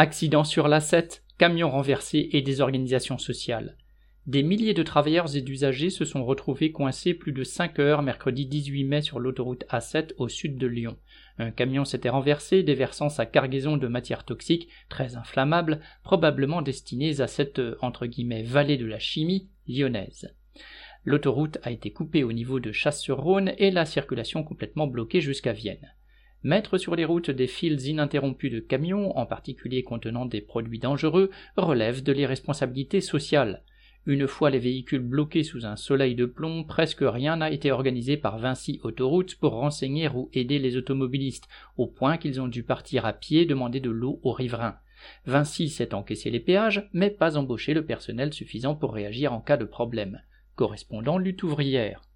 Accident sur l'A7, camion renversé et désorganisation sociale. Des milliers de travailleurs et d'usagers se sont retrouvés coincés plus de 5 heures mercredi 18 mai sur l'autoroute A7 au sud de Lyon. Un camion s'était renversé, déversant sa cargaison de matières toxiques très inflammables, probablement destinées à cette entre guillemets vallée de la chimie lyonnaise. L'autoroute a été coupée au niveau de Chasse-sur-Rhône et la circulation complètement bloquée jusqu'à Vienne. Mettre sur les routes des fils ininterrompus de camions, en particulier contenant des produits dangereux, relève de l'irresponsabilité sociale. Une fois les véhicules bloqués sous un soleil de plomb, presque rien n'a été organisé par Vinci Autoroutes pour renseigner ou aider les automobilistes, au point qu'ils ont dû partir à pied demander de l'eau aux riverains. Vinci s'est encaissé les péages, mais pas embauché le personnel suffisant pour réagir en cas de problème. Correspondant lutte ouvrière.